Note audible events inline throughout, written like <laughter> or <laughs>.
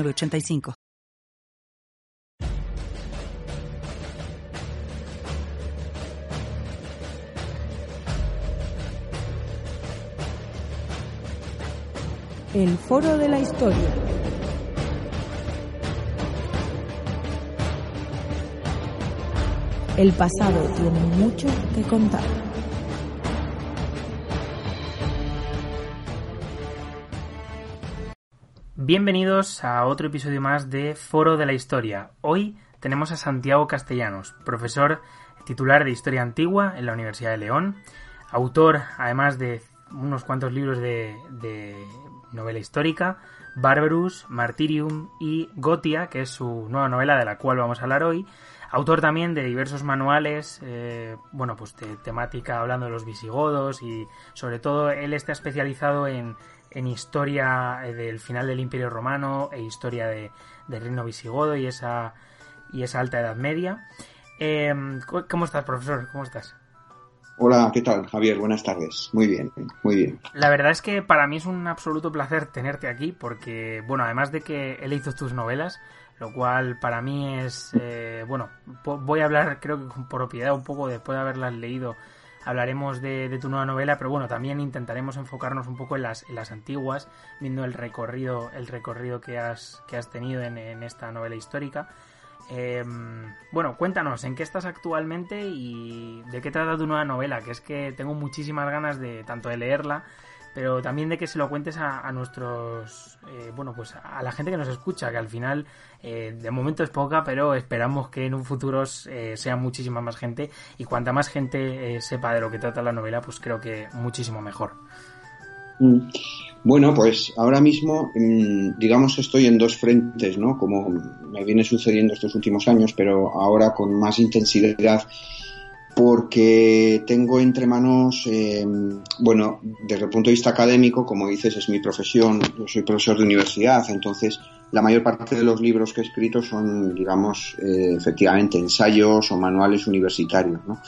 85 El Foro de la Historia. El pasado tiene mucho que contar. Bienvenidos a otro episodio más de Foro de la Historia. Hoy tenemos a Santiago Castellanos, profesor titular de Historia Antigua en la Universidad de León, autor además de unos cuantos libros de, novela histórica, Barbarus, Martyrium y Gotia, que es su nueva novela de la cual vamos a hablar hoy, autor también de diversos manuales, eh, bueno, pues de temática hablando de los visigodos y sobre todo él está especializado en en historia eh, del final del Imperio Romano e historia de, del reino visigodo y esa, y esa alta Edad Media. Em, ¿Cómo estás, profesor? ¿Cómo estás? Hola, ¿qué tal, Javier? Buenas tardes. Muy bien, muy bien. La verdad es que para mí es un absoluto placer tenerte aquí porque, bueno, además de que he leído tus novelas, lo cual para mí es, eh, bueno, voy a hablar creo que con propiedad un poco después de haberlas leído hablaremos de, tu nueva novela, pero bueno, también intentaremos enfocarnos un poco en las, en las antiguas, viendo el recorrido, el recorrido que has, que has tenido en, esta novela histórica. Em, bueno, cuéntanos, ¿en qué estás actualmente y de qué trata tu nueva novela? Que es que tengo muchísimas ganas de tanto de leerla pero también de que se lo cuentes a, nuestros, eh, bueno, pues a la gente que nos escucha, que al final eh, de momento es poca, pero esperamos que en un futuro eh, sea muchísima más gente y cuanta más gente sepa de lo que trata la novela, pues creo que muchísimo mejor. Mm. Bueno, pues ahora mismo, mm, digamos, estoy en dos frentes, ¿no? Como me viene sucediendo estos últimos años, pero ahora con más intensidad porque tengo entre manos, eh, bueno, desde el punto de vista académico, como dices, es mi profesión, yo soy profesor de universidad, entonces la mayor parte de los libros que he escrito son, digamos, eh, efectivamente ensayos o manuales universitarios, ¿no?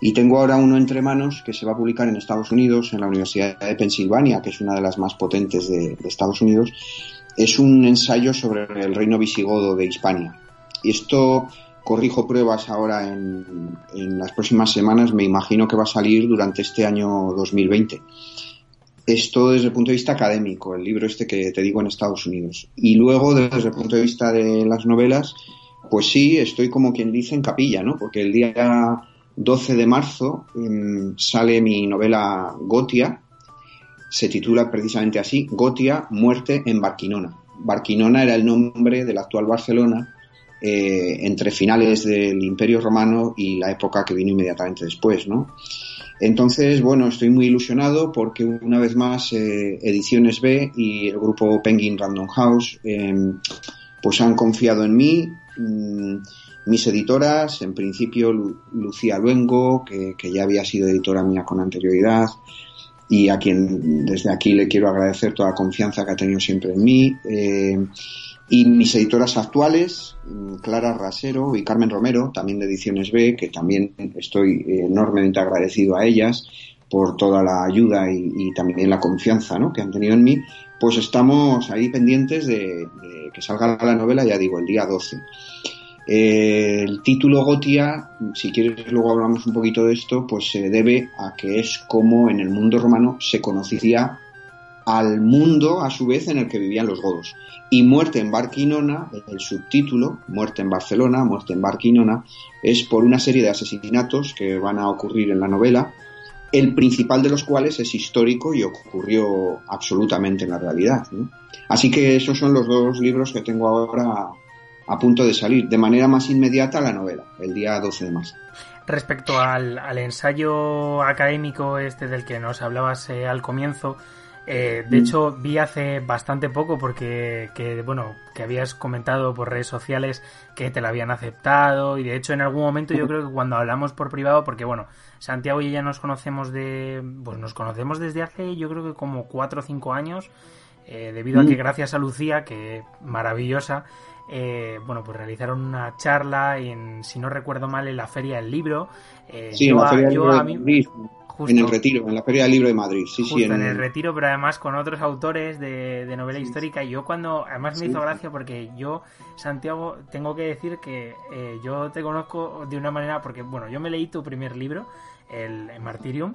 Y tengo ahora uno entre manos que se va a publicar en Estados Unidos, en la Universidad de Pensilvania, que es una de las más potentes de, de Estados Unidos. Es un ensayo sobre el reino visigodo de Hispania. Y esto corrijo pruebas ahora en, las próximas semanas, me imagino que va a salir durante este año 2020. Esto desde el punto de vista académico, el libro este que te digo en Estados Unidos. Y luego desde el punto de vista de las novelas, pues sí, estoy como quien dice en capilla, ¿no? Porque el día 12 de marzo em, sale mi novela Gotia, se titula precisamente así, Gotia, muerte en Barquinona. Barquinona era el nombre de la actual Barcelona eh, entre finales del Imperio Romano y la época que vino inmediatamente después, ¿no? Entonces, bueno, estoy muy ilusionado porque una vez más eh, Ediciones B y el grupo Penguin Random House em, pues han confiado en mí. Mm, mis editoras, en principio Lucía Luengo, que, que, ya había sido editora mía con anterioridad, y a quien desde aquí le quiero agradecer toda la confianza que ha tenido siempre en mí. Eh, y mis editoras actuales, mm, Clara Rasero y Carmen Romero, también de Ediciones B, que también estoy enormemente agradecido a ellas por toda la ayuda y, también la confianza ¿no? que han tenido en mí, pues estamos ahí pendientes de, que salga la novela, ya digo, el día 12. el título Gotia, si quieres luego hablamos un poquito de esto, pues se debe a que es como en el mundo romano se conocía al mundo a su vez en el que vivían los godos. Y Muerte en Barquinona, el subtítulo, Muerte en Barcelona, Muerte en Barquinona, es por una serie de asesinatos que van a ocurrir en la novela, el principal de los cuales es histórico y ocurrió absolutamente en la realidad. Así que esos son los dos libros que tengo ahora a punto de salir, de manera más inmediata la novela, el día 12 de marzo. Respecto al, ensayo académico este del que nos hablabas eh, al comienzo, Eh, de mm. hecho, vi hace bastante poco porque, que, bueno, que habías comentado por redes sociales que te la habían aceptado y de hecho en algún momento yo creo que cuando hablamos por privado, porque bueno, Santiago y ella nos conocemos de, pues nos conocemos desde hace yo creo que como cuatro o cinco años, eh, debido a que mm. gracias a Lucía, que maravillosa, eh, bueno, pues realizaron una charla en, si no recuerdo mal, en la Feria del Libro. sí, en la Feria del En el Retiro, en la Feria del Libro de Madrid, sí, sí. En... en... el Retiro, pero además con otros autores de, novela histórica. Y yo cuando, además me hizo gracia porque yo, Santiago, tengo que decir que eh, yo te conozco de una manera, porque bueno, yo me leí tu primer libro, el, Martirium,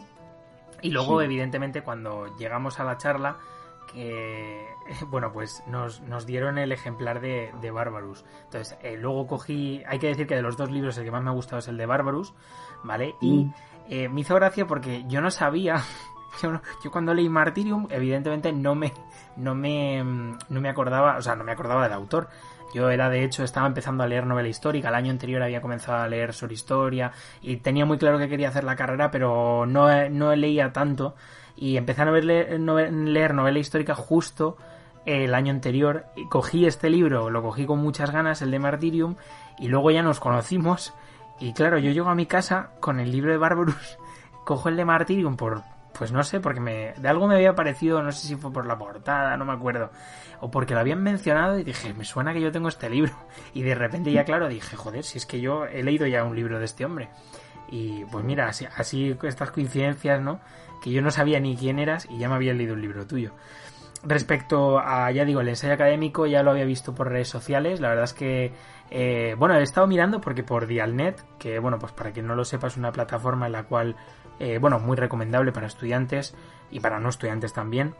y luego evidentemente cuando llegamos a la charla, que <laughs> bueno pues nos, nos dieron el ejemplar de, de Barbarus entonces eh, luego cogí hay que decir que de los dos libros el que más me ha gustado es el de Barbarus vale y mm. Eh, me hizo gracia porque yo no sabía. <laughs> Yo, cuando leí Martyrium, evidentemente no me, no me, no me acordaba, o sea, no me acordaba del autor. Yo era, de hecho, estaba empezando a leer novela histórica. El año anterior había comenzado a leer sobre historia y tenía muy claro que quería hacer la carrera, pero no, no leía tanto. Y empecé a leer, leer novela histórica justo el año anterior. Y cogí este libro, lo cogí con muchas ganas, el de Martyrium, y luego ya nos conocimos y claro, yo llego a mi casa con el libro de Barbarus, <laughs> cojo el de Martyrium por, pues no sé, porque me, de algo me había parecido, no sé si fue por la portada, no me acuerdo, o porque lo habían mencionado y dije, me suena que yo tengo este libro. <laughs> Y de repente ya claro dije, joder, si es que yo he leído ya un libro de este hombre. Y pues mira, así, así estas coincidencias, ¿no? Que yo no sabía ni quién eras y ya me había leído un libro tuyo. Respecto a, ya digo, el ensayo académico ya lo había visto por redes sociales, la verdad es que eh, bueno, he estado mirando porque por Dialnet, que bueno, pues para quien no lo sepa es una plataforma en la cual, eh, bueno, muy recomendable para estudiantes y para no estudiantes también,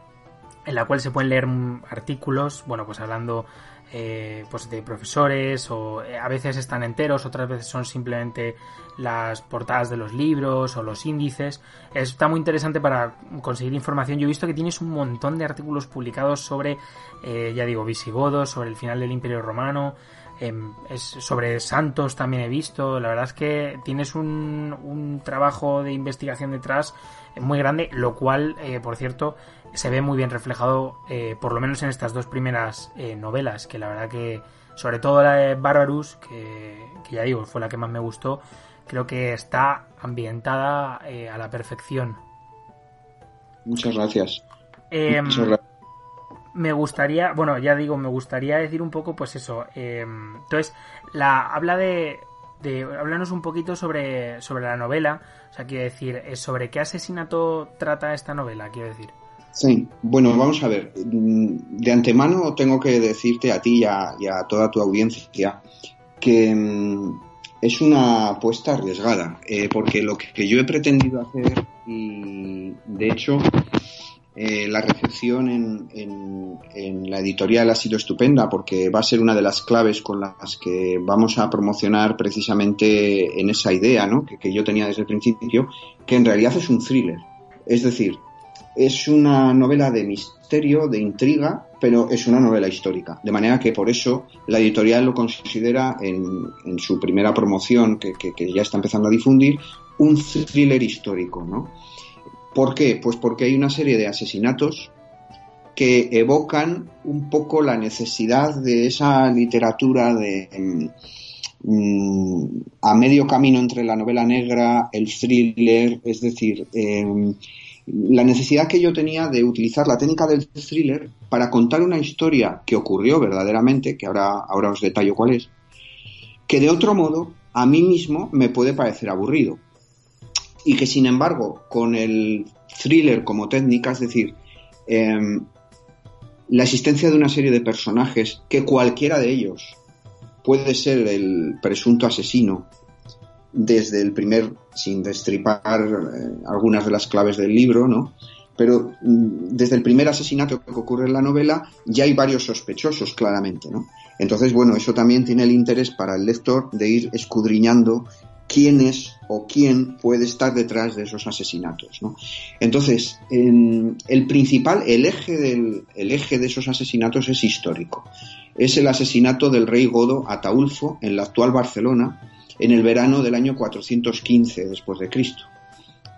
en la cual se pueden leer artículos, bueno, pues hablando eh, pues de profesores o a veces están enteros, otras veces son simplemente las portadas de los libros o los índices. Está muy interesante para conseguir información. Yo he visto que tienes un montón de artículos publicados sobre, ya digo, visigodos, sobre el final del Imperio Romano, Em, sobre santos también he visto. La verdad es que tienes un, un trabajo de investigación detrás muy grande, lo cual, eh, por cierto, se ve muy bien reflejado, eh, por lo menos en estas dos primeras eh, novelas, que la verdad que, sobre todo la de Barbarus, que, que, ya digo, fue la que más me gustó, creo que está ambientada a la perfección. Muchas gracias. Em, Muchas gracias me gustaría, bueno, ya digo, me gustaría decir un poco, pues eso. Em, entonces, la habla de, de, háblanos un poquito sobre, sobre la novela. O sea, quiero decir, eh, sobre qué asesinato trata esta novela, quiero decir. Sí, bueno, vamos a ver. Mm, de antemano tengo que decirte a ti y a, toda tu audiencia que mm, es una apuesta arriesgada, eh, porque lo que yo he pretendido hacer, y de hecho eh, la recepción en, la editorial ha sido estupenda porque va a ser una de las claves con las que vamos a promocionar precisamente en esa idea ¿no? que, yo tenía desde el principio, que en realidad es un thriller. Es decir, es una novela de misterio, de intriga, pero es una novela histórica. De manera que por eso la editorial lo considera en, su primera promoción, que, que, ya está empezando a difundir, un thriller histórico, ¿no? ¿Por qué? Pues porque hay una serie de asesinatos que evocan un poco la necesidad de esa literatura de mm, a medio camino entre la novela negra, el thriller, es decir, em, la necesidad que yo tenía de utilizar la técnica del thriller para contar una historia que ocurrió verdaderamente, que ahora, ahora os detallo cuál es, que de otro modo a mí mismo me puede parecer aburrido. Y que sin embargo con el thriller como técnica, es decir, em, la existencia de una serie de personajes que cualquiera de ellos puede ser el presunto asesino desde el primer, sin destripar eh, algunas de las claves del libro, ¿no? Pero mm, desde el primer asesinato que ocurre en la novela ya hay varios sospechosos, claramente, ¿no? Entonces, bueno, eso también tiene el interés para el lector de ir escudriñando quién es o quién puede estar detrás de esos asesinatos. ¿no? Entonces, el principal, el eje, del, el eje de esos asesinatos es histórico. Es el asesinato del rey godo Ataulfo en la actual Barcelona en el verano del año 415 después de Cristo.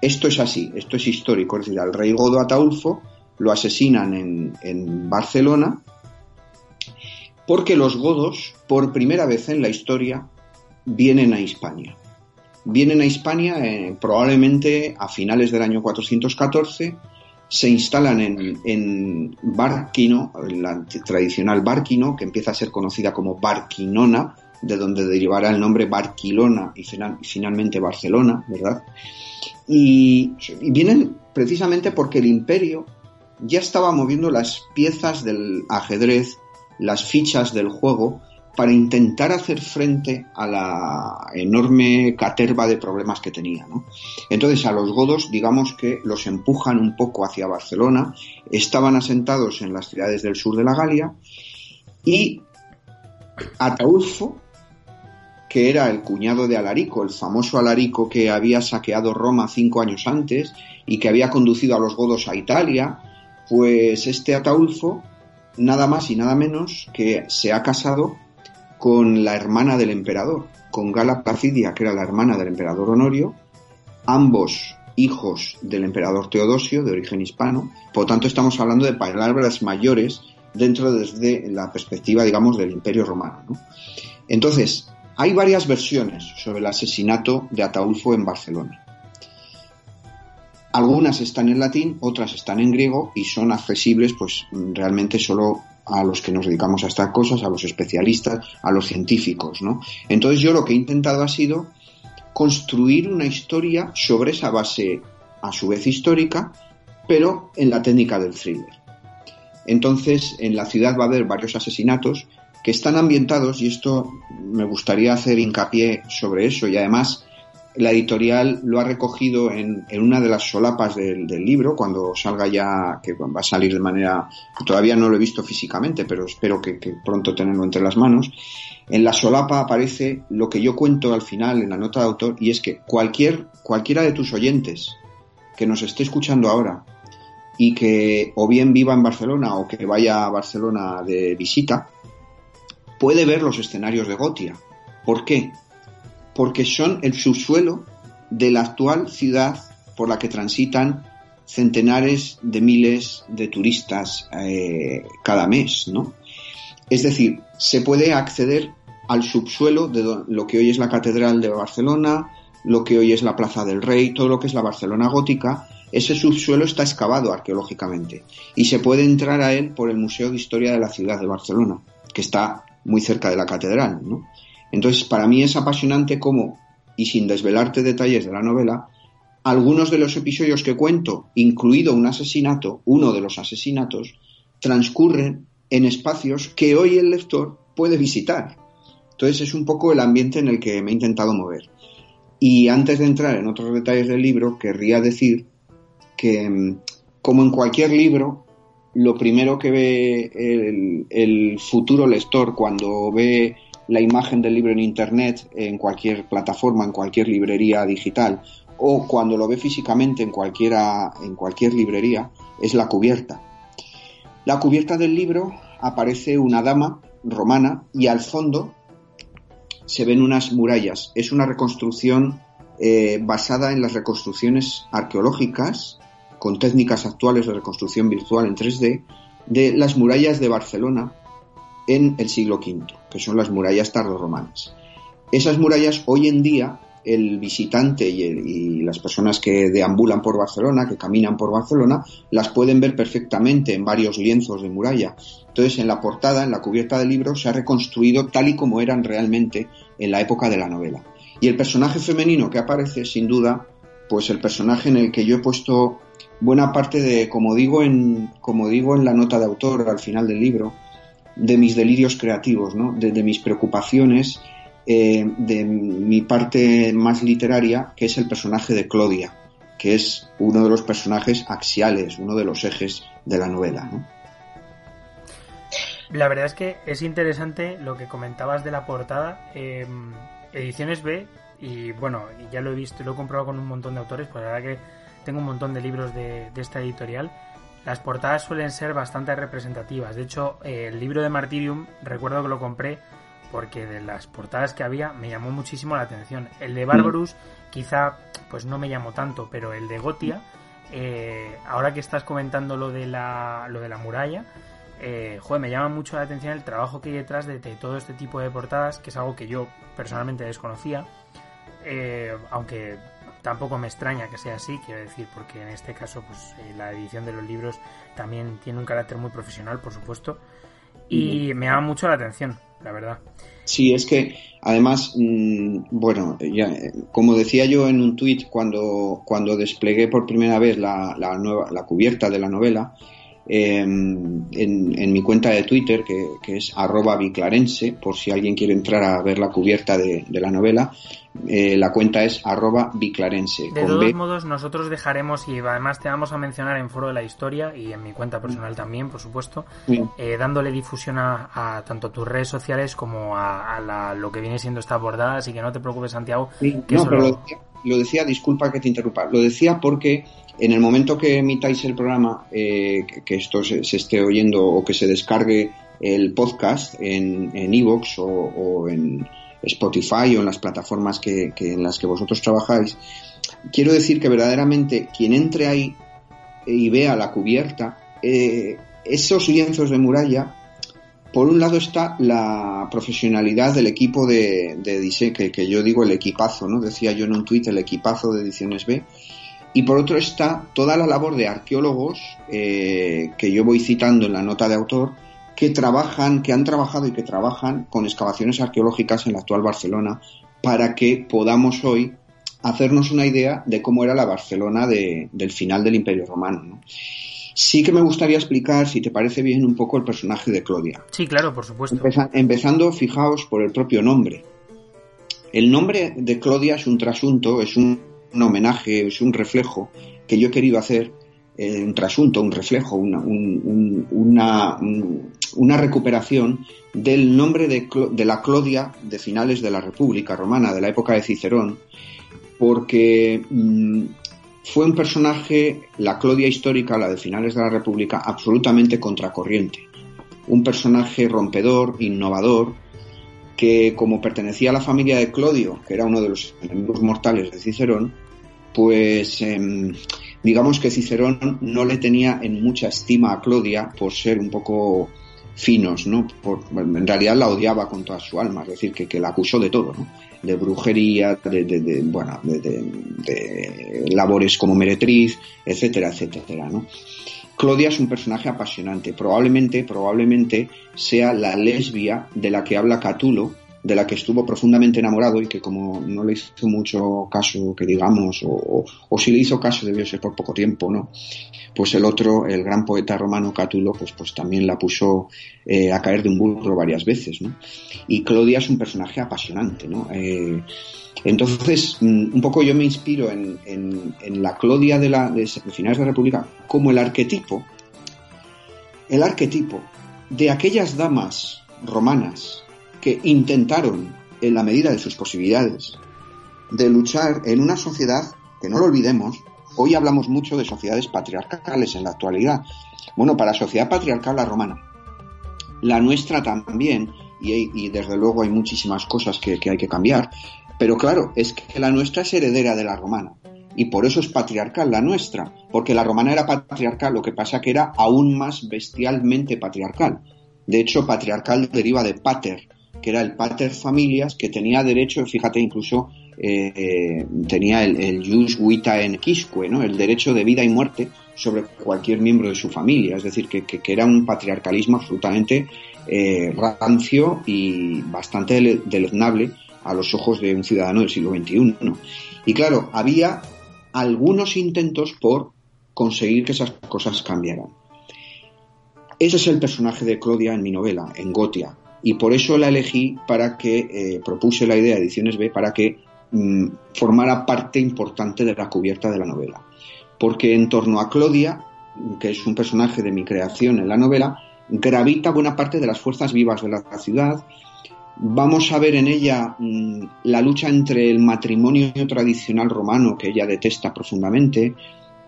Esto es así, esto es histórico, es decir, al rey godo Ataulfo lo asesinan en, en Barcelona porque los godos, por primera vez en la historia, vienen a Hispania. Vienen a Hispania eh, probablemente a finales del año 414, se instalan en, en Barquino, la tradicional Barquino, que empieza a ser conocida como Barquinona, de donde derivará el nombre Barquilona y, finalmente Barcelona, ¿verdad? y vienen precisamente porque el imperio ya estaba moviendo las piezas del ajedrez, las fichas del juego, para intentar hacer frente a la enorme caterva de problemas que tenía. Entonces a los godos, digamos que los empujan un poco hacia Barcelona, estaban asentados en las ciudades del sur de la Galia y Ataulfo, que era el cuñado de Alarico, el famoso Alarico que había saqueado Roma cinco años antes y que había conducido a los godos a Italia, pues este Ataulfo, nada más y nada menos que se ha casado con la hermana del emperador, con Gala Placidia, que era la hermana del emperador Honorio, ambos hijos del emperador Teodosio, de origen hispano. Por tanto, estamos hablando de palabras mayores dentro desde la perspectiva, digamos, del imperio romano. Entonces, hay varias versiones sobre el asesinato de Ataulfo en Barcelona. Algunas están en latín, otras están en griego y son accesibles, pues realmente solo a los que nos dedicamos a estas cosas, a los especialistas, a los científicos, ¿no? Entonces yo lo que he intentado ha sido construir una historia sobre esa base a su vez histórica, pero en la técnica del thriller. Entonces, en la ciudad va a haber varios asesinatos que están ambientados, y esto me gustaría hacer hincapié sobre eso, y además la editorial lo ha recogido en, una de las solapas del, libro, cuando salga ya, que va a salir de manera, todavía no lo he visto físicamente, pero espero que, pronto tenerlo entre las manos. En la solapa aparece lo que yo cuento al final en la nota de autor, y es que cualquier, cualquiera de tus oyentes que nos esté escuchando ahora y que o bien viva en Barcelona o que vaya a Barcelona de visita, puede ver los escenarios de Gotia. ¿Por qué? porque son el subsuelo de la actual ciudad por la que transitan centenares de miles de turistas eh, cada mes, ¿no? Es decir, se puede acceder al subsuelo de lo que hoy es la Catedral de Barcelona, lo que hoy es la Plaza del Rey, todo lo que es la Barcelona gótica, ese subsuelo está excavado arqueológicamente y se puede entrar a él por el Museo de Historia de la Ciudad de Barcelona, que está muy cerca de la catedral, ¿no? Entonces, para mí es apasionante cómo, y sin desvelarte detalles de la novela, algunos de los episodios que cuento, incluido un asesinato, uno de los asesinatos, transcurren en espacios que hoy el lector puede visitar. Entonces es un poco el ambiente en el que me he intentado mover. Y antes de entrar en otros detalles del libro, querría decir que, mm, como en cualquier libro, lo primero que ve el, futuro lector cuando ve la imagen del libro en Internet, en cualquier plataforma, en cualquier librería digital, o cuando lo ve físicamente en, cualquiera, en cualquier librería, es la cubierta. La cubierta del libro aparece una dama romana y al fondo se ven unas murallas. Es una reconstrucción eh, basada en las reconstrucciones arqueológicas, con técnicas actuales de reconstrucción virtual en 3D, de las murallas de Barcelona en el siglo V, que son las murallas tardorromanas. Esas murallas hoy en día el visitante y, las personas que deambulan por Barcelona, que caminan por Barcelona, las pueden ver perfectamente en varios lienzos de muralla. Entonces, en la portada, en la cubierta del libro, se ha reconstruido tal y como eran realmente en la época de la novela. Y el personaje femenino que aparece, sin duda, pues el personaje en el que yo he puesto buena parte de, como digo en, como digo en la nota de autor al final del libro, de mis delirios creativos, ¿no? de, mis preocupaciones, eh, de mi parte más literaria, que es el personaje de Claudia, que es uno de los personajes axiales, uno de los ejes de la novela. ¿no? La verdad es que es interesante lo que comentabas de la portada. Em, ediciones B, y bueno, ya lo he visto, lo he comprado con un montón de autores, pues la verdad que tengo un montón de libros de, de esta editorial las portadas suelen ser bastante representativas. De hecho, el libro de Martyrium recuerdo que lo compré porque de las portadas que había me llamó muchísimo la atención. El de Barbarus quizá pues no me llamó tanto, pero el de Gotia eh, ahora que estás comentando lo de la, lo de la muralla, eh, joder, me llama mucho la atención el trabajo que hay detrás de, todo este tipo de portadas, que es algo que yo personalmente desconocía, eh, aunque tampoco me extraña que sea así, quiero decir, porque en este caso pues eh, la edición de los libros también tiene un carácter muy profesional, por supuesto, y me llama mucho la atención, la verdad. Sí, es que además, mm, bueno, ya, como decía yo en un tuit cuando, cuando desplegué por primera vez la, la, nueva, la cubierta de la novela, Em, en, mi cuenta de Twitter, que, es arroba biclarense, por si alguien quiere entrar a ver la cubierta de, la novela, eh, la cuenta es arroba biclarense. De todos modos, nosotros dejaremos, y además te vamos a mencionar en Foro de la Historia y en mi cuenta personal también, por supuesto, eh, dándole difusión a, tanto tus redes sociales como a, lo que viene siendo esta abordada, así que no te preocupes, Santiago. no, pero lo... lo decía, disculpa que te interrumpa, lo decía porque en el momento que emitáis el programa, eh, que esto se, esté oyendo o que se descargue el podcast en Evox o, en Spotify o en las plataformas que, en las que vosotros trabajáis, quiero decir que verdaderamente quien entre ahí y vea la cubierta, eh, esos lienzos de muralla, por un lado está la profesionalidad del equipo de, diseño, que, yo digo el equipazo, ¿no? Decía yo en un tuit el equipazo de Ediciones B, y por otro está toda la labor de arqueólogos eh, que yo voy citando en la nota de autor, que trabajan, que han trabajado y que trabajan con excavaciones arqueológicas en la actual Barcelona para que podamos hoy hacernos una idea de cómo era la Barcelona del final del Imperio Romano. Sí que me gustaría explicar, si te parece bien, un poco el personaje de Claudia. Sí, claro, por supuesto. empezando, fijaos, por el propio nombre. El nombre de Claudia es un trasunto, es un un homenaje, es un reflejo que yo he querido hacer, eh, un trasunto, un reflejo, una, una, recuperación del nombre de, de, la Clodia de finales de la República Romana, de la época de Cicerón, porque mm, fue un personaje, la Clodia histórica, la de finales de la República, absolutamente contracorriente. Un personaje rompedor, innovador, que como pertenecía a la familia de Clodio, que era uno de los enemigos mortales de Cicerón, pues em, digamos que Cicerón no le tenía en mucha estima a Clodia por ser un poco finos, ¿no? en realidad la odiaba con toda su alma, es decir, que, la acusó de todo, ¿no? De brujería, de, de, bueno, de, labores como meretriz, etcétera, etcétera, ¿no? Clodia es un personaje apasionante. Probablemente, probablemente sea la lesbia de la que habla Catulo, de la que estuvo profundamente enamorado y que como no le hizo mucho caso, que digamos, o, si le hizo caso debió ser por poco tiempo, ¿no? Pues el otro, el gran poeta romano Catulo, pues, pues también la puso eh, a caer de un burro varias veces, ¿no? Y Clodia es un personaje apasionante, ¿no? Eh, entonces, mm, un poco yo me inspiro en, la Clodia de, la, de, finales de la República como el arquetipo, el arquetipo de aquellas damas romanas que intentaron, en la medida de sus posibilidades, de luchar en una sociedad que no lo olvidemos, hoy hablamos mucho de sociedades patriarcales en la actualidad. Bueno, para la sociedad patriarcal la romana, la nuestra también, y, desde luego hay muchísimas cosas que hay que cambiar, pero claro, es que la nuestra es heredera de la romana. Y por eso es patriarcal la nuestra, porque la romana era patriarcal, lo que pasa que era aún más bestialmente patriarcal. De hecho, patriarcal deriva de pater, que era el pater familias, que tenía derecho, fíjate, incluso eh, eh, tenía el, jus vita en quisque, ¿no? el derecho de vida y muerte sobre cualquier miembro de su familia. Es decir, que, era un patriarcalismo absolutamente eh, rancio y bastante deleznable a los ojos de un ciudadano del siglo XXI. Y claro, había algunos intentos por conseguir que esas cosas cambiaran. Ese es el personaje de Claudia en mi novela, en Gotia, y por eso la elegí para que eh, propuse la idea de Ediciones B para que mm, formara parte importante de la cubierta de la novela. Porque en torno a Claudia, que es un personaje de mi creación en la novela, gravita buena parte de las fuerzas vivas de la ciudad, Vamos a ver en ella mm, la lucha entre el matrimonio tradicional romano, que ella detesta profundamente,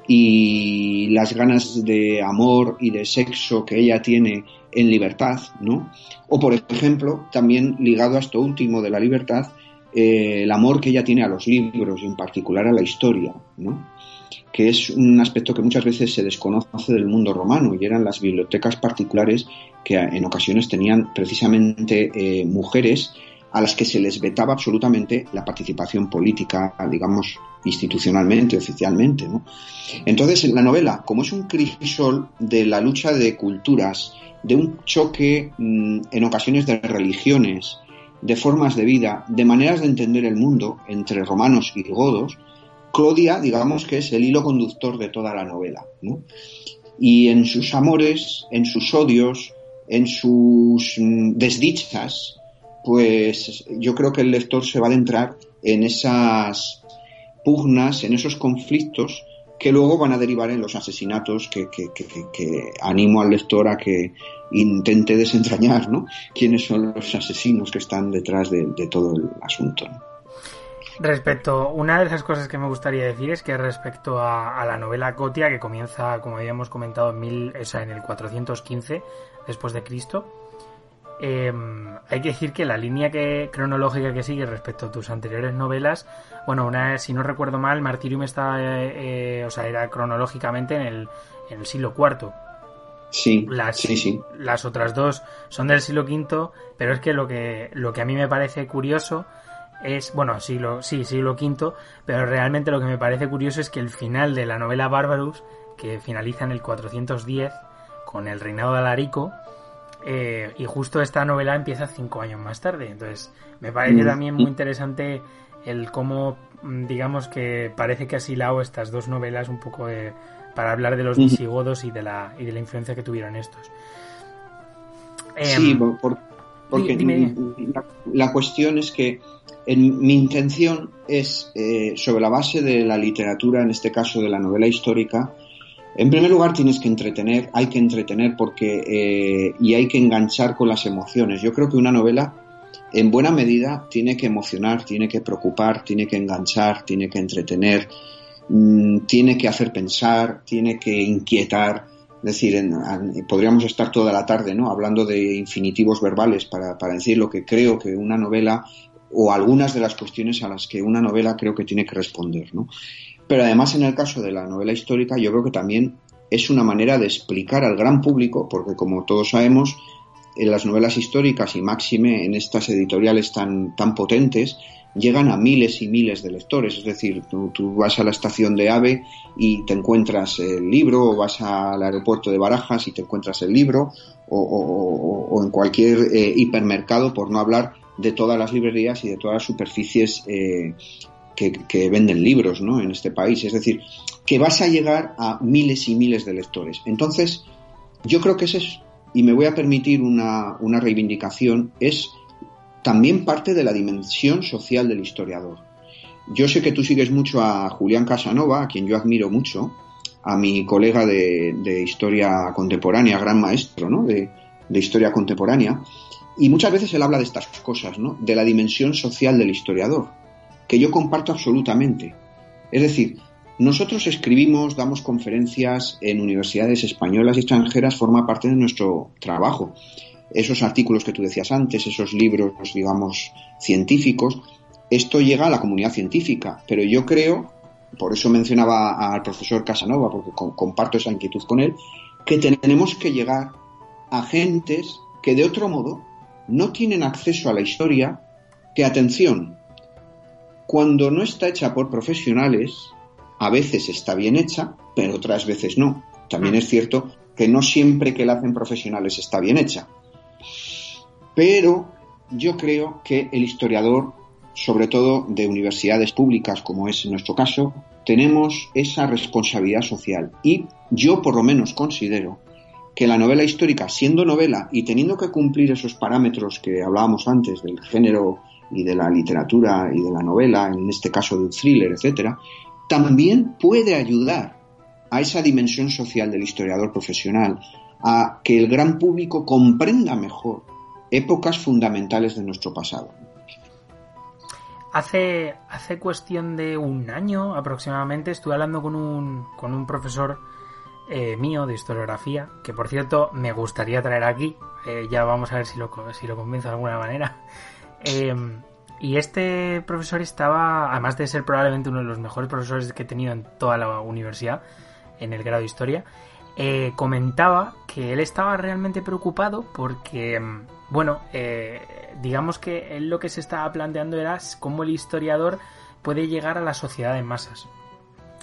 y las ganas de amor y de sexo que ella tiene en libertad, ¿no? O, por ejemplo, también ligado a esto último de la libertad, eh, el amor que ella tiene a los libros y en particular a la historia, ¿no? que es un aspecto que muchas veces se desconoce del mundo romano y eran las bibliotecas particulares que en ocasiones tenían precisamente eh, mujeres a las que se les vetaba absolutamente la participación política, digamos, institucionalmente, oficialmente. ¿no? Entonces, la novela, como es un crisol de la lucha de culturas, de un choque mm, en ocasiones de religiones, de formas de vida, de maneras de entender el mundo entre romanos y godos, Claudia, digamos que es el hilo conductor de toda la novela. ¿no? Y en sus amores, en sus odios, en sus mm, desdichas, pues yo creo que el lector se va a adentrar en esas pugnas, en esos conflictos que luego van a derivar en los asesinatos que, animo al lector a que intente desentrañar, ¿no? ¿Quiénes son los asesinos que están detrás de, todo el asunto? Respecto, una de las cosas que me gustaría decir es que respecto a, la novela Cotia, que comienza, como habíamos comentado, en, mil, en el 415 después de Cristo, em, hay que decir que la línea que, cronológica que sigue respecto a tus anteriores novelas, bueno, una si no recuerdo mal, Martyrium está, eh, o sea, era cronológicamente en el, en el siglo IV. Sí, las, sí, sí. Las otras dos son del siglo V, pero es que lo que, lo que a mí me parece curioso es, bueno, siglo, sí, siglo V, pero realmente lo que me parece curioso es que el final de la novela Barbarus, que finaliza en el 410 con el reinado de Alarico, eh, y justo esta novela empieza cinco años más tarde. Entonces, me parece mm. también muy interesante el cómo, mm, digamos que parece que ha asilado estas dos novelas un poco para hablar de los visigodos y de la, y de la influencia que tuvieron estos. sí, em, porque La, cuestión es que mi intención es, eh, sobre la base de la literatura, en este caso de la novela histórica, en primer lugar tienes que entretener, hay que entretener porque eh, y hay que enganchar con las emociones. Yo creo que una novela, en buena medida, tiene que emocionar, tiene que preocupar, tiene que enganchar, tiene que entretener, mm, tiene que hacer pensar, tiene que inquietar. Es decir, podríamos estar toda la tarde ¿no? hablando de infinitivos verbales para, para decir lo que creo que una novela o algunas de las cuestiones a las que una novela creo que tiene que responder. ¿no? Pero además en el caso de la novela histórica yo creo que también es una manera de explicar al gran público, porque como todos sabemos, en las novelas históricas y máxime en estas editoriales tan, tan potentes, llegan a miles y miles de lectores. Es decir, tú, vas a la estación de AVE y te encuentras el libro, o vas al aeropuerto de Barajas y te encuentras el libro, o, en cualquier eh, hipermercado, por no hablar de todas las librerías y de todas las superficies eh, que, venden libros ¿no? en este país. Es decir, que vas a llegar a miles y miles de lectores. Entonces, yo creo que es, y me voy a permitir una, una reivindicación, es también parte de la dimensión social del historiador. Yo sé que tú sigues mucho a Julián Casanova, a quien yo admiro mucho, a mi colega de, de historia contemporánea, gran maestro ¿no? de, de, historia contemporánea, y muchas veces él habla de estas cosas, ¿no? de la dimensión social del historiador, que yo comparto absolutamente. Es decir, nosotros escribimos, damos conferencias en universidades españolas y extranjeras, forma parte de nuestro trabajo esos artículos que tú decías antes, esos libros, digamos, científicos, esto llega a la comunidad científica, pero yo creo, por eso mencionaba al profesor Casanova, porque comparto esa inquietud con él, que tenemos que llegar a gentes que de otro modo no tienen acceso a la historia, que atención, cuando no está hecha por profesionales, a veces está bien hecha, pero otras veces no. También es cierto que no siempre que la hacen profesionales está bien hecha. Pero yo creo que el historiador, sobre todo de universidades públicas, como es nuestro caso, tenemos esa responsabilidad social. Y yo por lo menos considero que la novela histórica, siendo novela y teniendo que cumplir esos parámetros que hablábamos antes del género y de la literatura y de la novela, en este caso del thriller, etcétera, también puede ayudar a esa dimensión social del historiador profesional, a que el gran público comprenda mejor épocas fundamentales de nuestro pasado. Hace, hace cuestión de un año aproximadamente estuve hablando con un, con un profesor eh, mío de historiografía, que por cierto me gustaría traer aquí, eh, ya vamos a ver si lo, si lo convenzo de alguna manera, eh, Y este profesor estaba, además de ser probablemente uno de los mejores profesores que he tenido en toda la universidad, en el grado de historia, eh, comentaba que él estaba realmente preocupado porque, mm, bueno, eh, digamos que él lo que se estaba planteando era cómo el historiador puede llegar a la sociedad en masas.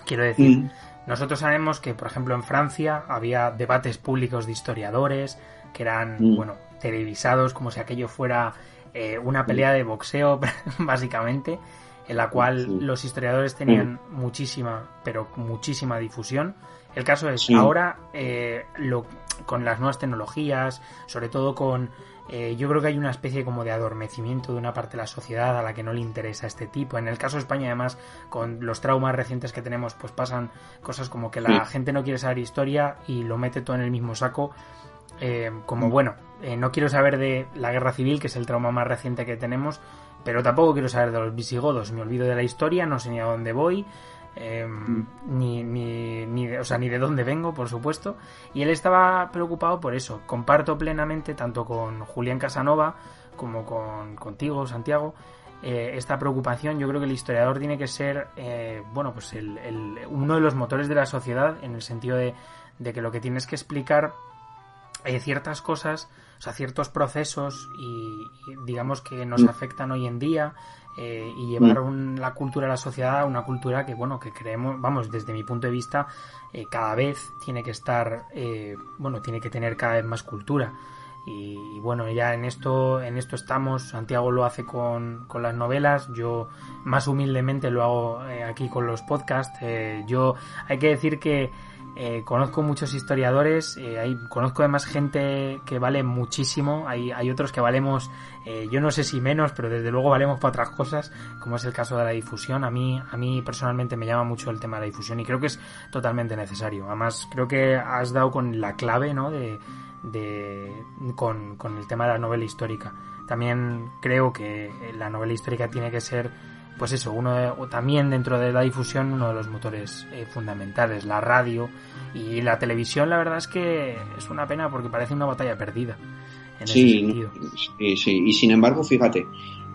Quiero decir, mm. nosotros sabemos que, por ejemplo, en Francia había debates públicos de historiadores que eran, mm. bueno, televisados como si aquello fuera eh, una pelea de boxeo, <laughs> básicamente, en la cual los historiadores tenían muchísima, pero muchísima difusión. El caso es, ahora, eh, lo, con las nuevas tecnologías, sobre todo con eh, yo creo que hay una especie como de adormecimiento de una parte de la sociedad a la que no le interesa este tipo. En el caso de España, además, con los traumas recientes que tenemos, pues pasan cosas como que la gente no quiere saber historia y lo mete todo en el mismo saco. Eh, como bueno, eh, no quiero saber de la guerra civil, que es el trauma más reciente que tenemos, pero tampoco quiero saber de los visigodos. Me olvido de la historia, no sé ni a dónde voy. Em, mm. ni, ni, ni, de, o sea, ni de dónde vengo, por supuesto. Y él estaba preocupado por eso. Comparto plenamente, tanto con Julián Casanova como con, contigo, Santiago, eh, esta preocupación. Yo creo que el historiador tiene que ser, eh, bueno, pues el, uno de los motores de la sociedad en el sentido de, de que lo que tienes que explicar eh, ciertas cosas, o sea, ciertos procesos y, digamos que nos mm. afectan hoy en día eh, y llevar mm. la cultura a la sociedad a una cultura que, bueno, que creemos, vamos, desde mi punto de vista, eh, cada vez tiene que estar, eh, bueno, tiene que tener cada vez más cultura. Y, bueno, ya en esto, en esto estamos. Santiago lo hace con, con las novelas, yo más humildemente lo hago aquí con los podcasts. yo hay que decir que eh, conozco muchos historiadores, eh, hay, conozco además gente que vale muchísimo, hay, hay otros que valemos, eh, yo no sé si menos, pero desde luego valemos para otras cosas, como es el caso de la difusión. A mí, a mí personalmente me llama mucho el tema de la difusión y creo que es totalmente necesario. Además, creo que has dado con la clave, ¿no? De, de con, con el tema de la novela histórica. También creo que la novela histórica tiene que ser pues eso, uno también dentro de la difusión uno de los motores eh, fundamentales, la radio y la televisión, la verdad es que es una pena porque parece una batalla perdida. En sí, sí, sí, y sin embargo, fíjate,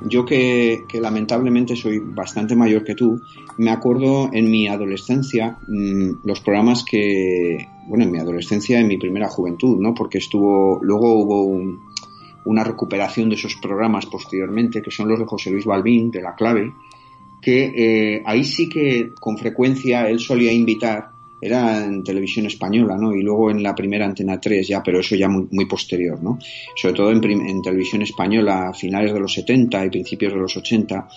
yo que, lamentablemente soy bastante mayor que tú, me acuerdo en mi adolescencia mm, los programas que, bueno, en mi adolescencia, en mi primera juventud, ¿no? Porque estuvo, luego hubo una recuperación de esos programas posteriormente, que son los de José Luis Balbín, de La Clave, que eh, ahí sí que con frecuencia él solía invitar, era en televisión española, ¿no? Y luego en la primera Antena 3 ya, pero eso ya muy, muy posterior, ¿no? Sobre todo en, televisión española a finales de los 70 y principios de los 80.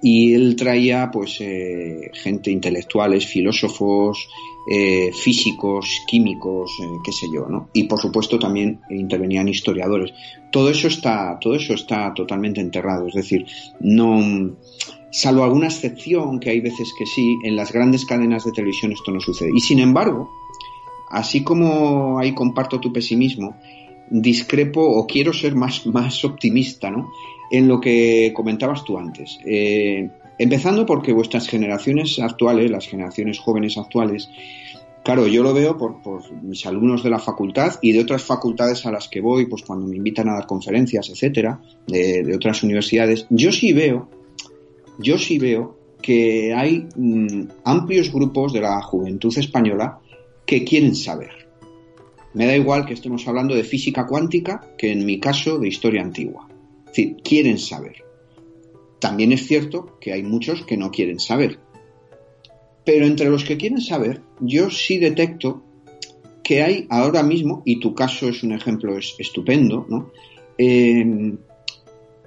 Y él traía, pues, eh, gente intelectuales, filósofos, eh, físicos, químicos, eh, qué sé yo, ¿no? Y por supuesto también intervenían historiadores. Todo eso está, todo eso está totalmente enterrado. Es decir, no, salvo alguna excepción, que hay veces que sí, en las grandes cadenas de televisión esto no sucede. Y sin embargo, así como ahí comparto tu pesimismo, discrepo o quiero ser más, más optimista, ¿no? En lo que comentabas tú antes. Eh, empezando porque vuestras generaciones actuales, las generaciones jóvenes actuales, Claro, yo lo veo por, por, mis alumnos de la facultad y de otras facultades a las que voy, pues cuando me invitan a dar conferencias, etcétera, de, de otras universidades. Yo sí veo yo sí veo que hay mm, amplios grupos de la juventud española que quieren saber. Me da igual que estemos hablando de física cuántica que en mi caso de historia antigua. Es decir, quieren saber. También es cierto que hay muchos que no quieren saber. Pero entre los que quieren saber, yo sí detecto que hay ahora mismo, y tu caso es un ejemplo estupendo, ¿no? Eh,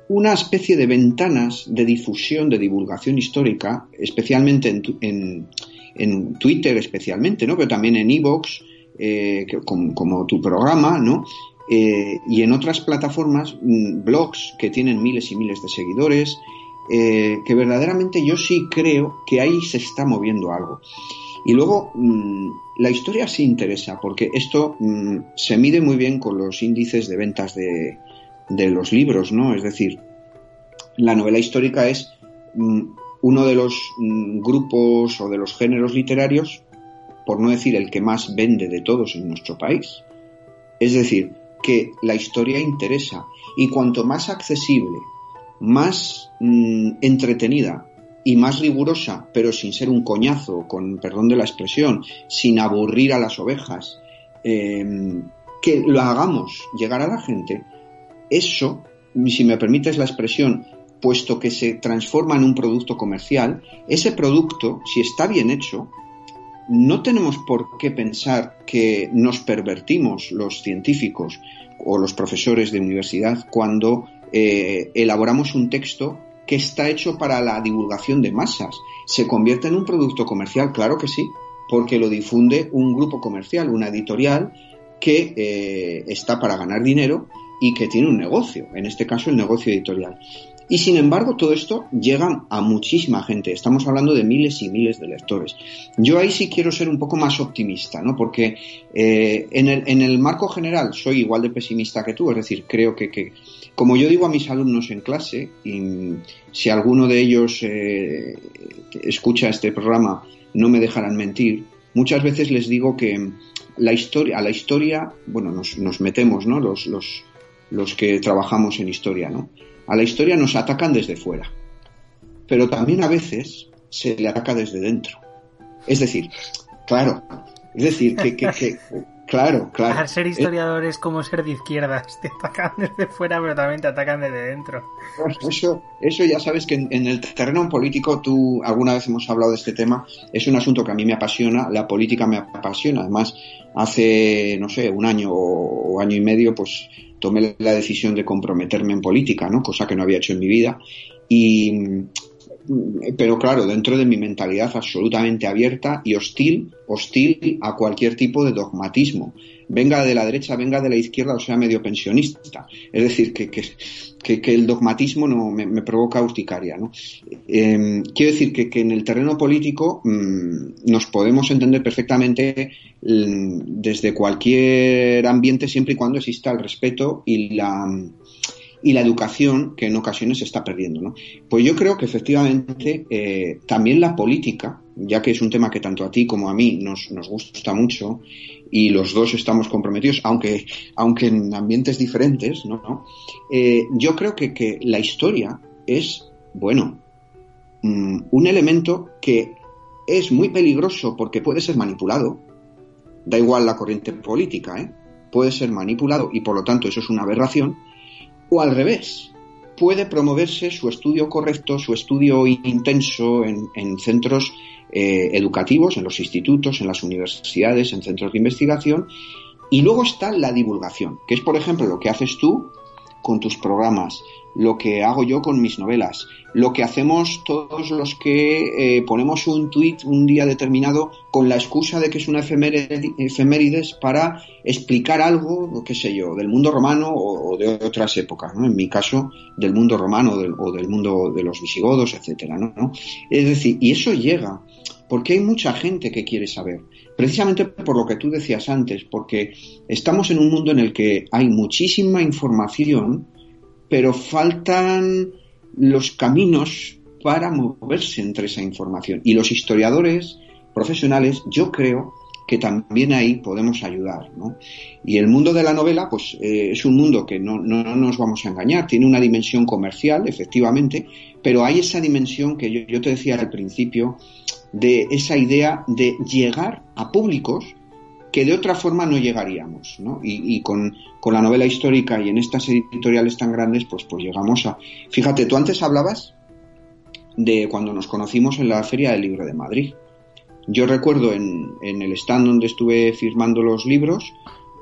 una especie de ventanas de difusión, de divulgación histórica, especialmente en, en, Twitter, especialmente, ¿no? Pero también en Evox, eh, como, tu programa, ¿no? Eh, y en otras plataformas, mm, blogs que tienen miles y miles de seguidores, eh, que verdaderamente yo sí creo que ahí se está moviendo algo. Y luego, mm, la historia sí interesa, porque esto mm, se mide muy bien con los índices de ventas de, de los libros, ¿no? Es decir, la novela histórica es mm, uno de los mm, grupos o de los géneros literarios, por no decir el que más vende de todos en nuestro país. Es decir, que la historia interesa y cuanto más accesible más mm, entretenida y más rigurosa, pero sin ser un coñazo, con perdón de la expresión, sin aburrir a las ovejas, em, que lo hagamos llegar a la gente, eso, si me permites la expresión, puesto que se transforma en un producto comercial, ese producto, si está bien hecho, no tenemos por qué pensar que nos pervertimos los científicos o los profesores de universidad cuando eh, elaboramos un texto que está hecho para la divulgación de masas. ¿Se convierte en un producto comercial? Claro que sí, porque lo difunde un grupo comercial, una editorial que eh, está para ganar dinero y que tiene un negocio, en este caso el negocio editorial. Y sin embargo, todo esto llega a muchísima gente. Estamos hablando de miles y miles de lectores. Yo ahí sí quiero ser un poco más optimista, ¿no? Porque eh, en, el, en, el, marco general soy igual de pesimista que tú. Es decir, creo que, que como yo digo a mis alumnos en clase, y si alguno de ellos eh, escucha este programa, no me dejarán mentir. Muchas veces les digo que la historia, a la historia, bueno, nos, nos metemos, ¿no? Los, los, los que trabajamos en historia, ¿no? A la historia nos atacan desde fuera, pero también a veces se le ataca desde dentro. Es decir, claro, es decir, que, que, que claro, claro. Al ser historiador es como ser de izquierdas, <laughs> te atacan desde fuera, pero también te atacan desde dentro. Eso, eso ya sabes que en, en, el terreno político, tú alguna vez hemos hablado de este tema, es un asunto que a mí me apasiona, la política me apasiona. Además, hace, no sé, un año o, o año y medio, pues tomé la decisión de comprometerme en política, ¿no? Cosa que no había hecho en mi vida. Y, pero claro, dentro de mi mentalidad absolutamente abierta y hostil, hostil a cualquier tipo de dogmatismo, venga de la derecha, venga de la izquierda o sea medio pensionista. Es decir, que, que, que, el dogmatismo no me, provoca urticaria. ¿no? Eh, quiero decir que, que, en el terreno político mmm, nos podemos entender perfectamente mmm, desde cualquier ambiente siempre y cuando exista el respeto y la y la educación que en ocasiones se está perdiendo. ¿no? Pues yo creo que efectivamente eh, también la política, ya que es un tema que tanto a ti como a mí nos, nos gusta mucho y los dos estamos comprometidos, aunque, aunque en ambientes diferentes, ¿no? Eh, yo creo que, que, la historia es, bueno, mm, un elemento que es muy peligroso porque puede ser manipulado, da igual la corriente política, ¿eh? puede ser manipulado y por lo tanto eso es una aberración, o al revés, puede promoverse su estudio correcto, su estudio intenso en, en centros eh, educativos, en los institutos, en las universidades, en centros de investigación. Y luego está la divulgación, que es, por ejemplo, lo que haces tú con tus programas, lo que hago yo con mis novelas, lo que hacemos todos los que eh, ponemos un tuit un día determinado con la excusa de que es una efemérides para explicar algo, qué sé yo, del mundo romano o, de otras épocas, ¿no? En mi caso, del mundo romano o del, o del mundo de los visigodos, etcétera, ¿no? Es decir, y eso llega porque hay mucha gente que quiere saber. Precisamente por lo que tú decías antes, porque estamos en un mundo en el que hay muchísima información, pero faltan los caminos para moverse entre esa información. Y los historiadores profesionales, yo creo que también ahí podemos ayudar. ¿no? Y el mundo de la novela, pues eh, es un mundo que no, no, no, nos vamos a engañar, tiene una dimensión comercial, efectivamente, pero hay esa dimensión que yo, te decía al principio, de esa idea de llegar a públicos que de otra forma no llegaríamos, ¿no? Y, con, la novela histórica y en estas editoriales tan grandes, pues, pues llegamos a... Fíjate, tú antes hablabas de cuando nos conocimos en la Feria del Libro de Madrid. Yo recuerdo en, el stand donde estuve firmando los libros,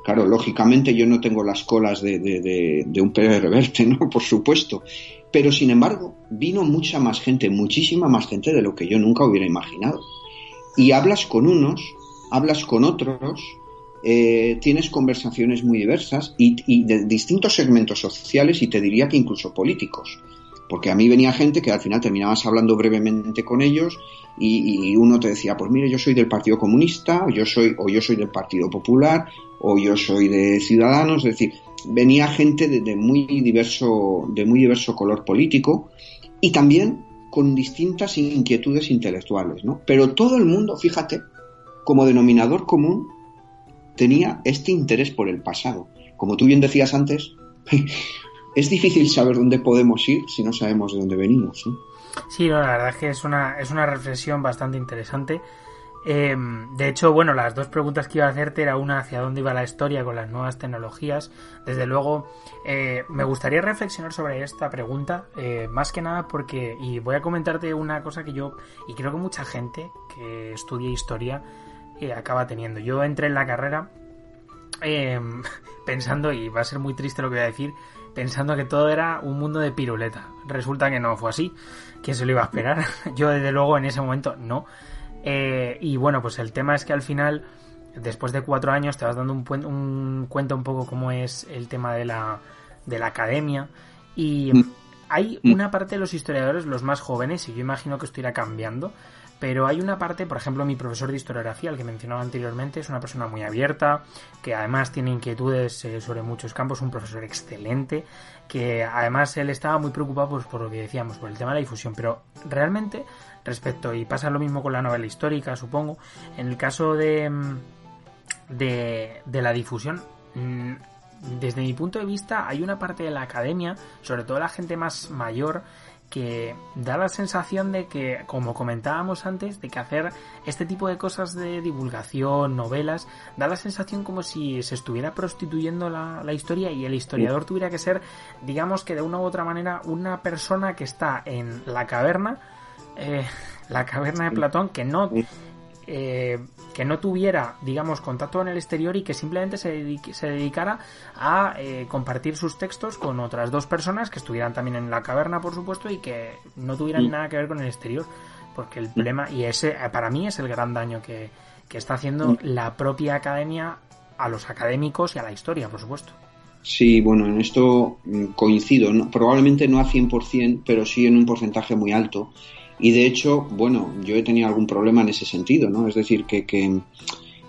claro, lógicamente yo no tengo las colas de un Pérez Reverte, ¿no? Por supuesto. Pero sin embargo, vino mucha más gente, muchísima más gente de lo que yo nunca hubiera imaginado. Y hablas con unos, hablas con otros, eh, tienes conversaciones muy diversas y, de distintos segmentos sociales y te diría que incluso políticos. Porque a mí venía gente que al final terminabas hablando brevemente con ellos y, y uno te decía, pues mire, yo soy del Partido Comunista, o yo soy, o yo soy del Partido Popular, o yo soy de Ciudadanos, es decir, venía gente de, muy diverso, de muy diverso color político y también con distintas inquietudes intelectuales, ¿no? Pero todo el mundo, fíjate, como denominador común, tenía este interés por el pasado. Como tú bien decías antes, <laughs> es difícil saber dónde podemos ir si no sabemos de dónde venimos. Sí, la verdad es que es una, es una reflexión bastante interesante. Em, de hecho, bueno, las dos preguntas que iba a hacerte era una hacia dónde iba la historia con las nuevas tecnologías. Desde luego, eh, me gustaría reflexionar sobre esta pregunta, eh, más que nada porque, y voy a comentarte una cosa que yo, y creo que mucha gente que estudia historia eh, acaba teniendo. Yo entré en la carrera em, <laughs> pensando, y va a ser muy triste lo que voy a decir, pensando que todo era un mundo de piruleta. Resulta que no fue así. ¿Quién se lo iba a esperar? <laughs> Yo, desde luego, en ese momento no. Eh, y bueno, pues el tema es que al final, después de cuatro años, te vas dando un, un cuenta un poco cómo es el tema de la, de la academia. Y mm. hay mm. una parte de los historiadores, los más jóvenes, y yo imagino que esto irá cambiando, pero hay una parte, por ejemplo, mi profesor de historiografía, el que mencionaba anteriormente, es una persona muy abierta, que además tiene inquietudes eh, sobre muchos campos, un profesor excelente, que además él estaba muy preocupado pues, por lo que decíamos, por el tema de la difusión, pero realmente respecto, y pasa lo mismo con la novela histórica, supongo, en el caso de, mm, de, de la difusión, mm, desde mi punto de vista hay una parte de la academia, sobre todo la gente más mayor, que da la sensación de que, como comentábamos antes, de que hacer este tipo de cosas de divulgación, novelas, da la sensación como si se estuviera prostituyendo la, historia y el historiador tuviera que ser, digamos que de una u otra manera, una persona que está en la caverna, eh, la caverna de Platón, que no eh, que no tuviera, digamos, contacto en el exterior y que simplemente se, se dedicara a eh, compartir sus textos con otras dos personas que estuvieran también en la caverna, por supuesto, y que no tuvieran nada que ver con el exterior. Porque el problema, y ese eh, para mí es el gran daño que, que está haciendo la propia academia a los académicos y a la historia, por supuesto. Sí, bueno, en esto mm, coincido, probablemente no a 100%, pero sí en un porcentaje muy alto. Y de hecho, bueno, yo he tenido algún problema en ese sentido, ¿no? Es decir, que, que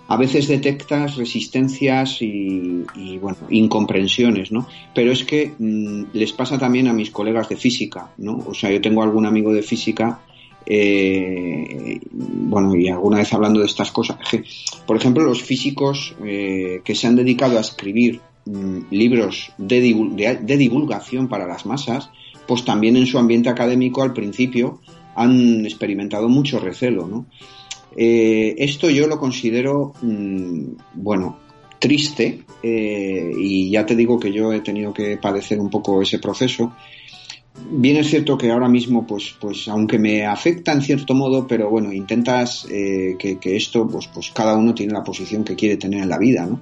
a veces detectas resistencias y, bueno, incomprensiones, ¿no? Pero es que mm, les pasa también a mis colegas de física, ¿no? O sea, yo tengo algún amigo de física, eh, bueno, y alguna vez hablando de estas cosas, por ejemplo, los físicos eh, que se han dedicado a escribir mm, libros de, de divulgación para las masas, pues también en su ambiente académico al principio han experimentado mucho recelo. ¿no? Eh, esto yo lo considero, mm, bueno, triste eh, y ya te digo que yo he tenido que padecer un poco ese proceso. Bien es cierto que ahora mismo, pues, pues aunque me afecta en cierto modo, pero bueno, intentas eh, que, esto, pues, pues cada uno tiene la posición que quiere tener en la vida, ¿no?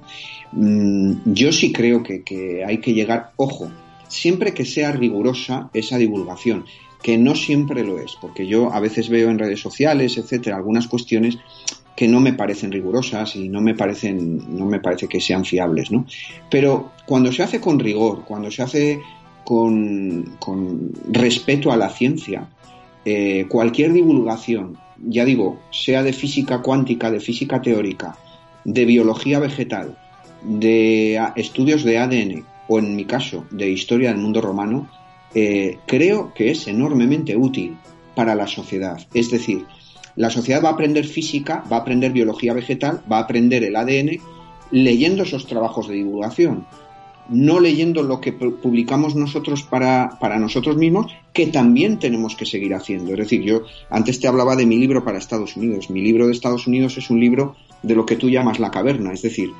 Mm, yo sí creo que, que hay que llegar, ojo, siempre que sea rigurosa esa divulgación que no siempre lo es, porque yo a veces veo en redes sociales, etcétera, algunas cuestiones que no me parecen rigurosas y no me parecen, no me parece que sean fiables, ¿no? Pero cuando se hace con rigor, cuando se hace con, respeto a la ciencia, eh, cualquier divulgación, ya digo, sea de física cuántica, de física teórica, de biología vegetal, de estudios de ADN o en mi caso de historia del mundo romano, eh, creo que es enormemente útil para la sociedad. Es decir, la sociedad va a aprender física, va a aprender biología vegetal, va a aprender el ADN leyendo esos trabajos de divulgación, no leyendo lo que publicamos nosotros para, para, nosotros mismos, que también tenemos que seguir haciendo. Es decir, yo antes te hablaba de mi libro para Estados Unidos. Mi libro de Estados Unidos es un libro de lo que tú llamas la caverna, es decir,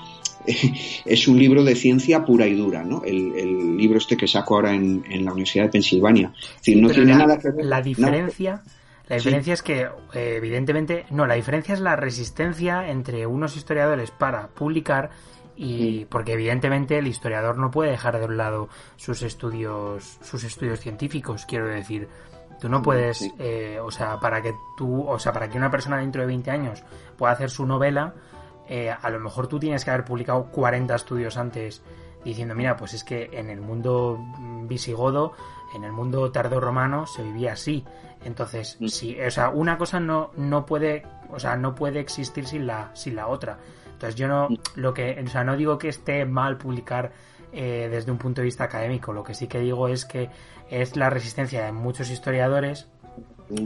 <laughs> es un libro de ciencia pura y dura, ¿no? El, libro este que saco ahora en, la Universidad de Pensilvania. no tiene la, nada que ver. La diferencia. La diferencia es que, eh, evidentemente, no, la diferencia es la resistencia entre unos historiadores para publicar y porque evidentemente el historiador no puede dejar de un lado sus estudios, sus estudios científicos, quiero decir. Tú no puedes, eh, o sea, para que tú, o sea, para que una persona dentro de 20 años pueda hacer su novela, eh, a lo mejor tú tienes que haber publicado 40 estudios antes diciendo, mira, pues es que en el mundo visigodo, en el mundo tardorromano se vivía así. Entonces, mm. sí, o sea, una cosa no, no puede, o sea, no puede existir sin la, sin la otra. Entonces yo no, mm. lo que, o sea, no digo que esté mal publicar eh, desde un punto de vista académico, lo que sí que digo es que es la resistencia de muchos historiadores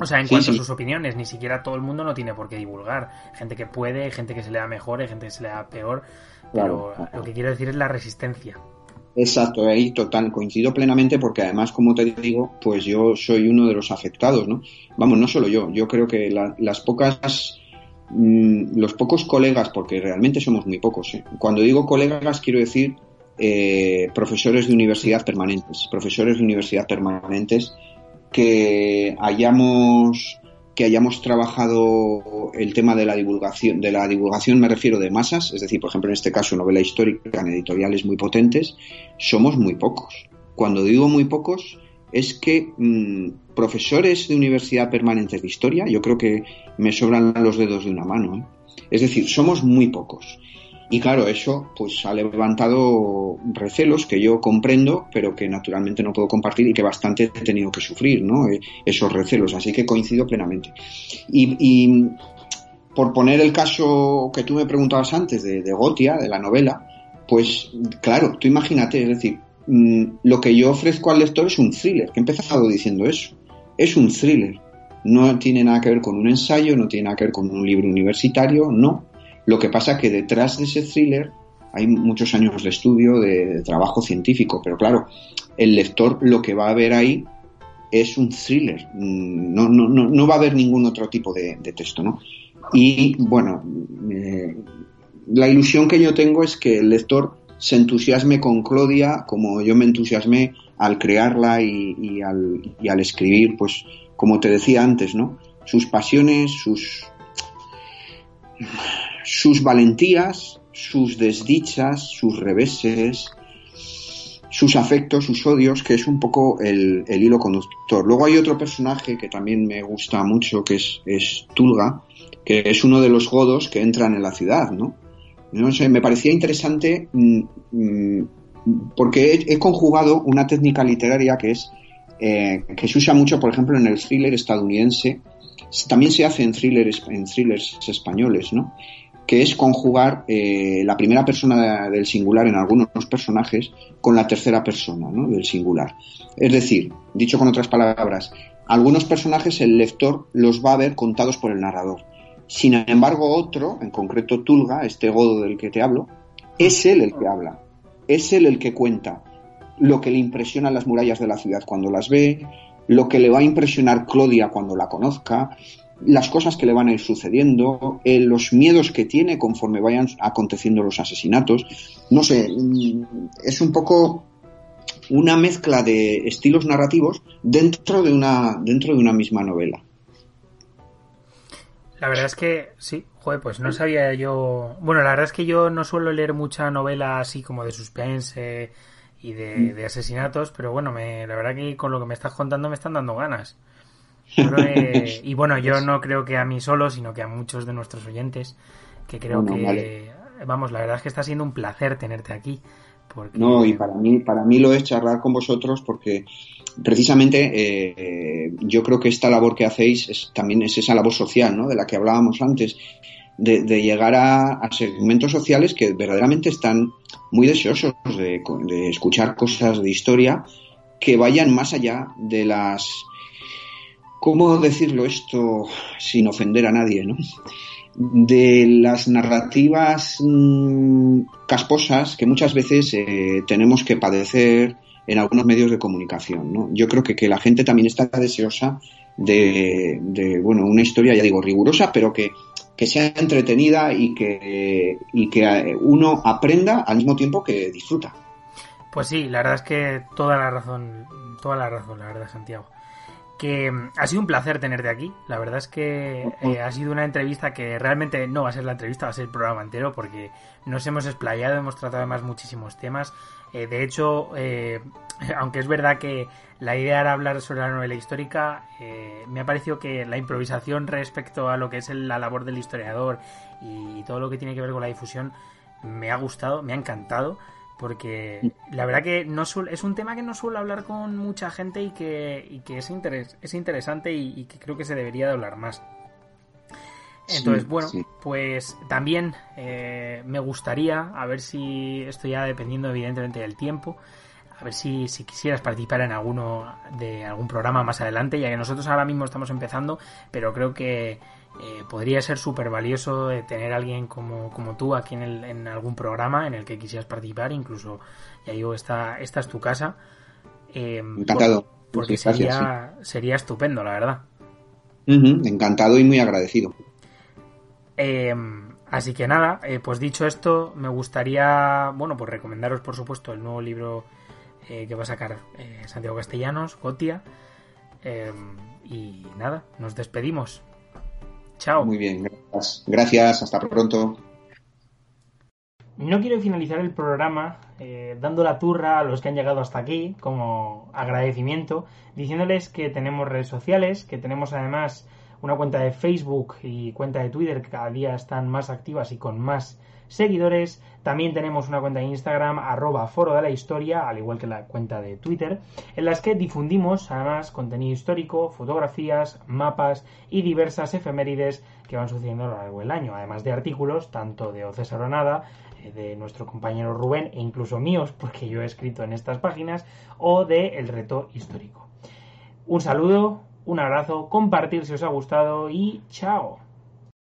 o sea, en cuanto a sus opiniones, ni siquiera todo el mundo no tiene por qué divulgar. Gente que puede, gente que se le da mejor, gente que se le da peor. Pero lo que quiero decir es la resistencia. Exacto, ahí total, coincido plenamente porque además, como te digo, pues yo soy uno de los afectados, ¿no? Vamos, no solo yo, yo creo que las pocas, mm, los pocos colegas, porque realmente somos muy pocos, ¿eh? cuando digo colegas quiero decir eh, profesores de universidad permanentes, profesores de universidad permanentes que hayamos que hayamos trabajado el tema de la divulgación, de la divulgación me refiero de masas, es decir, por ejemplo, en este caso novela histórica en editoriales muy potentes, somos muy pocos. Cuando digo muy pocos, es que mm, profesores de universidad permanentes de historia, yo creo que me sobran los dedos de una mano. ¿eh? Es decir, somos muy pocos. Y claro, eso pues ha levantado recelos que yo comprendo, pero que naturalmente no puedo compartir y que bastante he tenido que sufrir, ¿no? Eh, esos recelos, así que coincido plenamente. Y, por poner el caso que tú me preguntabas antes de, Gotia, de la novela, pues claro, tú imagínate, es decir, mm, lo que yo ofrezco al lector es un thriller, que he empezado diciendo eso, es un thriller. No tiene nada que ver con un ensayo, no tiene nada que ver con un libro universitario, no, lo que pasa que detrás de ese thriller hay muchos años de estudio, de, trabajo científico, pero claro, el lector lo que va a ver ahí es un thriller, mm, no, no, no, no va a haber ningún otro tipo de, texto, ¿no? Y bueno, eh, la ilusión que yo tengo es que el lector se entusiasme con Claudia como yo me entusiasmé al crearla y, al, y al escribir, pues como te decía antes, ¿no? Sus pasiones, sus sus valentías, sus desdichas, sus reveses, sus afectos, sus odios, que es un poco el, hilo conductor. Luego hay otro personaje que también me gusta mucho, que es, Tulga, que es uno de los godos que entran en la ciudad, ¿no? Me parecía interesante mm, mm, porque he, conjugado una técnica literaria que es eh, que se usa mucho, por ejemplo, en el thriller estadounidense, también se hace en thrillers, en thrillers españoles, ¿no? Que es conjugar eh, la primera persona del singular en algunos personajes con la tercera persona del singular. Es decir, dicho con otras palabras, algunos personajes el lector los va a ver contados por el narrador. Sin embargo, otro, en concreto Tulga, este godo del que te hablo, es él el que habla, es él el que cuenta lo que le impresiona las murallas de la ciudad cuando las ve, lo que le va a impresionar Claudia cuando la conozca, las cosas que le van a ir sucediendo, eh, los miedos que tiene conforme vayan aconteciendo los asesinatos. No sé, mm, es un poco una mezcla de estilos narrativos dentro de una, dentro de una misma novela. La verdad es que sí, joder, pues no sabía yo. Bueno, la verdad es que yo no suelo leer mucha novela así como de suspense y de, mm. de asesinatos, pero bueno, me, la verdad que con lo que me estás contando me están dando ganas. <laughs> y bueno, yo no creo que a mí solo, sino que a muchos de nuestros oyentes, que creo que, vamos, la verdad es que está siendo un placer tenerte aquí. Porque... No, y para mí, para mí lo es charlar con vosotros porque precisamente eh, yo creo que esta labor que hacéis es, también es esa labor social, ¿no? De la que hablábamos antes, de, llegar a, segmentos sociales que verdaderamente están muy deseosos de, de escuchar cosas de historia que vayan más allá de las ¿cómo decirlo esto sin ofender a nadie, ¿no? De las narrativas mm, casposas que muchas veces eh, tenemos que padecer en algunos medios de comunicación. Yo creo que, que la gente también está deseosa de, bueno, una historia, ya digo, rigurosa, pero que, que sea entretenida y que, y que uno aprenda al mismo tiempo que disfruta. Pues sí, la verdad es que toda la razón, toda la razón, la verdad, Santiago que mm, ha sido un placer tenerte aquí. La verdad es que eh, ha sido una entrevista que realmente no va a ser la entrevista, va a ser el programa entero porque nos hemos explayado, hemos tratado además muchísimos temas. Eh, de hecho, eh, <laughs> aunque es verdad que la idea era hablar sobre la novela histórica, me ha parecido que la improvisación respecto a lo que es la labor del historiador y todo lo que tiene que ver con la difusión me ha gustado, me ha encantado porque la verdad que no es un tema que no suelo hablar con mucha gente y que, que es, es interesante y, que creo que se debería de hablar más. Entonces, bueno, pues también eh, me gustaría, a ver si esto ya dependiendo evidentemente del tiempo, a ver si, si quisieras participar en alguno de algún programa más adelante, ya que nosotros ahora mismo estamos empezando, pero creo que, eh, podría ser súper valioso tener a alguien como, como tú aquí en, el, en, algún programa en el que quisieras participar, incluso, ya digo, esta, esta es tu casa. Encantado. porque sería, sería estupendo, la verdad. Encantado y muy agradecido. así que nada, pues dicho esto, me gustaría, bueno, pues recomendaros por supuesto el nuevo libro que va a sacar Santiago Castellanos, Gotia. y nada, nos despedimos. Chao. Muy bien, gracias. Gracias, hasta pronto. No quiero finalizar el programa eh, dando la turra a los que han llegado hasta aquí como agradecimiento, diciéndoles que tenemos redes sociales, que tenemos además una cuenta de Facebook y cuenta de Twitter que cada día están más activas y con más seguidores. También tenemos una cuenta de Instagram, arroba foro de la historia, al igual que la cuenta de Twitter, en las que difundimos además contenido histórico, fotografías, mapas y diversas efemérides que van sucediendo a lo largo del año, además de artículos tanto de Océsar Nada, eh, de nuestro compañero Rubén e incluso míos, porque yo he escrito en estas páginas, o de El Reto Histórico. Un saludo, un abrazo, compartir si os ha gustado y chao.